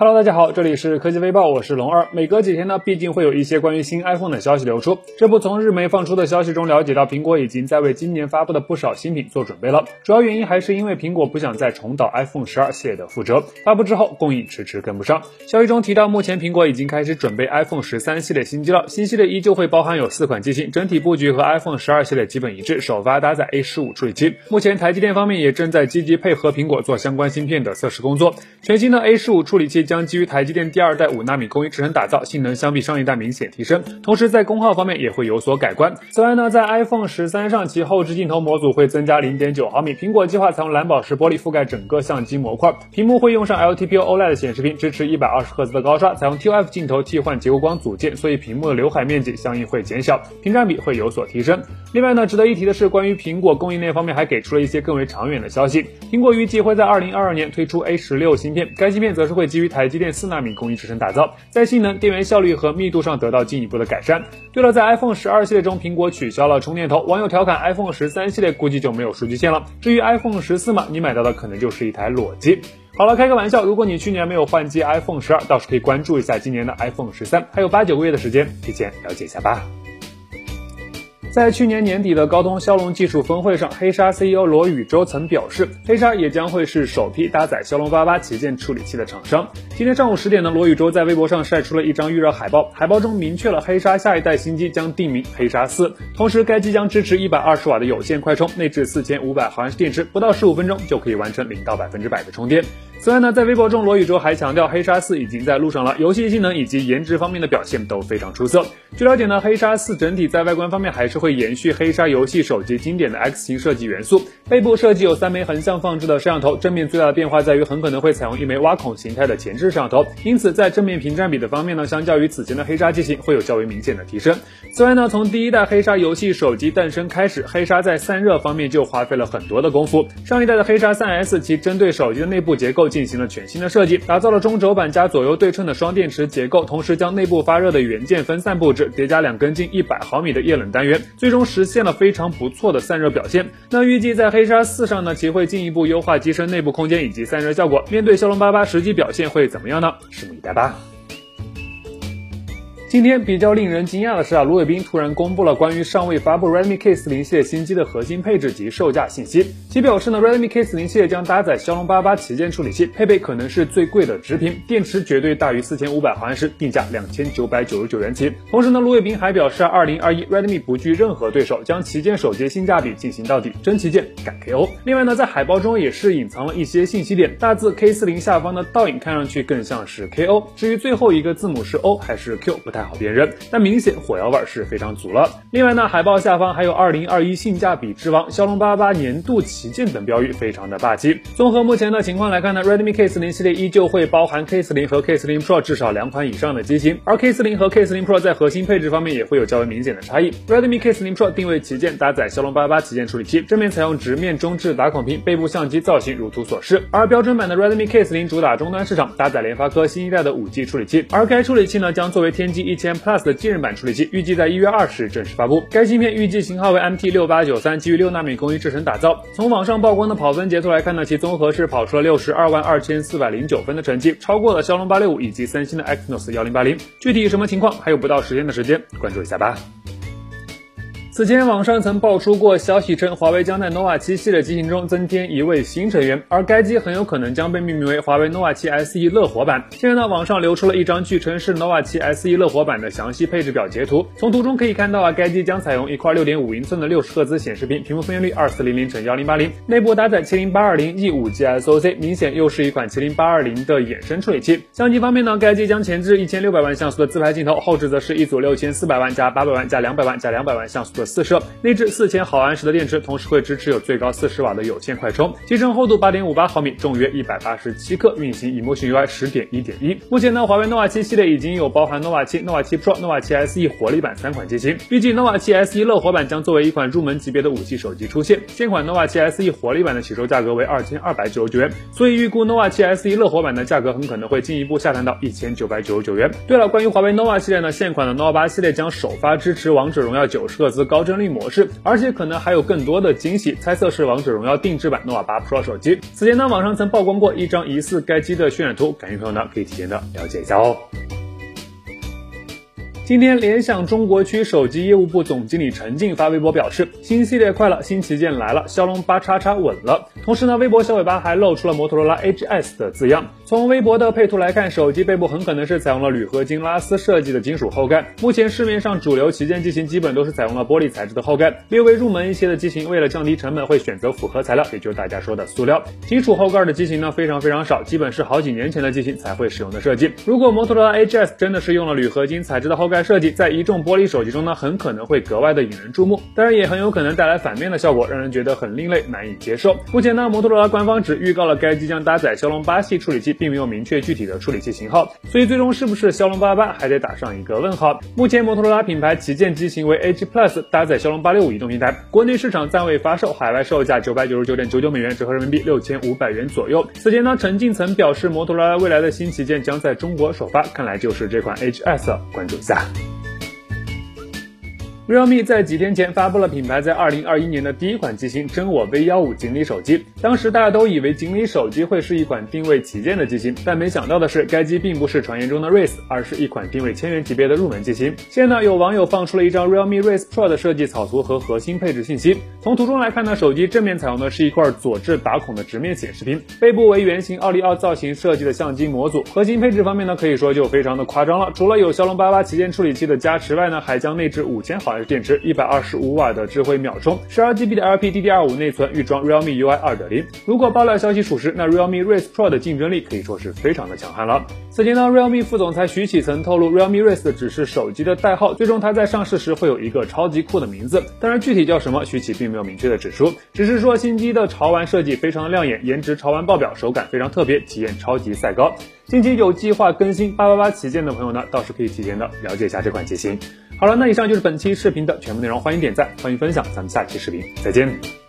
Hello，大家好，这里是科技微报，我是龙二。每隔几天呢，必定会有一些关于新 iPhone 的消息流出。这不，从日媒放出的消息中了解到，苹果已经在为今年发布的不少新品做准备了。主要原因还是因为苹果不想再重蹈 iPhone 十二系列的覆辙，发布之后供应迟迟跟不上。消息中提到，目前苹果已经开始准备 iPhone 十三系列新机了。新系列依旧会包含有四款机型，整体布局和 iPhone 十二系列基本一致，首发搭载 A 十五处理器。目前台积电方面也正在积极配合苹果做相关芯片的测试工作。全新的 A 十五处理器将基于台积电。第二代五纳米工艺制成打造，性能相比上一代明显提升，同时在功耗方面也会有所改观。此外呢，在 iPhone 十三上，其后置镜头模组会增加零点九毫米，苹果计划采用蓝宝石玻璃覆盖整个相机模块，屏幕会用上 LTPO OLED 显示屏，支持一百二十赫兹的高刷，采用 TOF 镜头替换结构光组件，所以屏幕的刘海面积相应会减小，屏占比会有所提升。另外呢，值得一提的是，关于苹果供应链方面还给出了一些更为长远的消息，苹果预计会在二零二二年推出 A 十六芯片，该芯片则是会基于台台积电四纳米工艺制成打造。在性能、电源效率和密度上得到进一步的改善。对了，在 iPhone 十二系列中，苹果取消了充电头，网友调侃 iPhone 十三系列估计就没有数据线了。至于 iPhone 十四嘛，你买到的可能就是一台裸机。好了，开个玩笑，如果你去年没有换机 iPhone 十二，倒是可以关注一下今年的 iPhone 十三，还有八九个月的时间，提前了解一下吧。在去年年底的高通骁龙技术峰会上，黑鲨 CEO 罗宇洲曾表示，黑鲨也将会是首批搭载骁龙八八旗舰处理器的厂商。今天上午十点呢，罗宇洲在微博上晒出了一张预热海报，海报中明确了黑鲨下一代新机将定名黑鲨四，同时该机将支持一百二十瓦的有线快充，内置四千五百毫安时电池，不到十五分钟就可以完成零到百分之百的充电。此外呢，在微博中，罗宇洲还强调，黑鲨四已经在路上了，游戏性能以及颜值方面的表现都非常出色。据了解呢，黑鲨四整体在外观方面还是会延续黑鲨游戏手机经典的 X 型设计元素，背部设计有三枚横向放置的摄像头，正面最大的变化在于很可能会采用一枚挖孔形态的前置摄像头，因此在正面屏占比的方面呢，相较于此前的黑鲨机型会有较为明显的提升。此外呢，从第一代黑鲨游戏手机诞生开始，黑鲨在散热方面就花费了很多的功夫。上一代的黑鲨三 S 其针对手机的内部结构。进行了全新的设计，打造了中轴板加左右对称的双电池结构，同时将内部发热的元件分散布置，叠加两根近一百毫米的液冷单元，最终实现了非常不错的散热表现。那预计在黑鲨四上呢，其会进一步优化机身内部空间以及散热效果。面对骁龙八八实际表现会怎么样呢？拭目以待吧。今天比较令人惊讶的是啊，卢伟斌突然公布了关于尚未发布 Redmi K40 系列新机的核心配置及售价信息。其表示呢，Redmi K40 系列将搭载骁龙八八旗舰处理器，配备可能是最贵的直屏，电池绝对大于四千五百毫安时，定价两千九百九十九元起。同时呢，卢伟斌还表示，二零二一 Redmi 不惧任何对手，将旗舰手机性价比进行到底，真旗舰敢 KO。另外呢，在海报中也是隐藏了一些信息点，大字 K40 下方的倒影看上去更像是 KO，至于最后一个字母是 O 还是 Q，不太。太好辨认，但明显火药味是非常足了。另外呢，海报下方还有二零二一性价比之王骁龙八八年度旗舰等标语，非常的霸气。综合目前的情况来看呢，Redmi K 四零系列依旧会包含 K 四零和 K 四零 Pro 至少两款以上的机型，而 K 四零和 K 四零 Pro 在核心配置方面也会有较为明显的差异。Redmi K 四零 Pro 定位旗舰，搭载骁龙八八旗舰处理器，正面采用直面中置打孔屏，背部相机造型如图所示。而标准版的 Redmi K 四零主打终端市场，搭载联发科新一代的五 G 处理器，而该处理器呢将作为天玑一千 Plus 的。新版处理器预计在一月二十日正式发布，该芯片预计型号为 MT 六八九三，基于六纳米工艺制成打造。从网上曝光的跑分截图来看呢，其综合是跑出了六十二万二千四百零九分的成绩，超过了骁龙八六五以及三星的 Exynos 幺零八零。具体什么情况，还有不到十天的时间，关注一下吧。此前网上曾爆出过消息称，华为将在 nova 七系列机型中增添一位新成员，而该机很有可能将被命名为华为 nova 七 SE 乐活版。现在呢，网上流出了一张据称是 nova 七 SE 乐活版的详细配置表截图。从图中可以看到啊，该机将采用一块六点五英寸的六十赫兹显示屏，屏幕分辨率二四零零乘幺零八零，内部搭载麒麟八二零 E 五 G SoC，明显又是一款麒麟八二零的衍生处理器。相机方面呢，该机将前置一千六百万像素的自拍镜头，后置则是一组六千四百万加八百万加两百万加两百万像素的。四摄，内置四千毫安时的电池，同时会支持有最高四十瓦的有线快充，机身厚度八点五八毫米，重约一百八十七克，运行 Emotion UI 十点一点一。目前呢，华为 nova 七系列已经有包含 nova 七、nova 七 Pro、nova 七 SE 活力版三款机型，预计 nova 七 SE 乐活版将作为一款入门级别的五 G 手机出现。现款 nova 七 SE 活力版的起售价格为二千二百九十九元，所以预估 nova 七 SE 乐活版的价格很可能会进一步下探到一千九百九十九元。对了，关于华为 nova 系列呢，现款的 nova 八系列将首发支持王者荣耀九十赫兹高。高帧率模式，而且可能还有更多的惊喜。猜测是王者荣耀定制版 nova 八 Pro 手机。此前呢，网上曾曝光过一张疑似该机的渲染图，感兴趣朋友呢可以提前的了解一下哦。今天，联想中国区手机业务部总经理陈静发微博表示，新系列快了，新旗舰来了，骁龙八叉叉稳了。同时呢，微博小尾巴还露出了摩托罗拉 Edge S 的字样。从微博的配图来看，手机背部很可能是采用了铝合金拉丝设计的金属后盖。目前市面上主流旗舰机型基本都是采用了玻璃材质的后盖，略微入门一些的机型为了降低成本会选择复合材料，也就是大家说的塑料。金属后盖的机型呢非常非常少，基本是好几年前的机型才会使用的设计。如果摩托罗拉 Edge S 真的是用了铝合金材质的后盖设计，在一众玻璃手机中呢，很可能会格外的引人注目，当然也很有可能带来反面的效果，让人觉得很另类，难以接受。目前呢，摩托罗拉官方只预告了该机将搭载骁龙八系处理器，并没有明确具体的处理器型号，所以最终是不是骁龙八八还得打上一个问号。目前摩托罗拉品牌旗舰机型为 Edge Plus，搭载骁龙八六五移动平台，国内市场暂未发售，海外售价九百九十九点九九美元，折合人民币六千五百元左右。此前呢，陈静曾表示摩托罗拉未来的新旗舰将在中国首发，看来就是这款 HS，关注一下下。Realme 在几天前发布了品牌在二零二一年的第一款机型真我 V 幺五锦鲤手机。当时大家都以为锦鲤手机会是一款定位旗舰的机型，但没想到的是，该机并不是传言中的 Race，而是一款定位千元级别的入门机型。现在呢，有网友放出了一张 realme Race Pro 的设计草图和核心配置信息。从图中来看呢，手机正面采用的是一块左置打孔的直面显示屏，背部为圆形奥利奥造型设计的相机模组。核心配置方面呢，可以说就非常的夸张了。除了有骁龙八八旗舰处理器的加持外呢，还将内置五千毫安。电池一百二十五瓦的智慧秒充，十二 GB 的 LPDDR5 内存，预装 Realme UI 二点零。如果爆料消息属实，那 Realme Race Pro 的竞争力可以说是非常的强悍了。此前呢，Realme 副总裁徐启曾透露，Realme Race 只是手机的代号，最终它在上市时会有一个超级酷的名字。当然，具体叫什么，徐启并没有明确的指出，只是说新机的潮玩设计非常的亮眼，颜值潮玩爆表，手感非常特别，体验超级赛高。近期有计划更新八八八旗舰的朋友呢，倒是可以提前的了解一下这款机型。好了，那以上就是本期视频的全部内容，欢迎点赞，欢迎分享，咱们下期视频再见。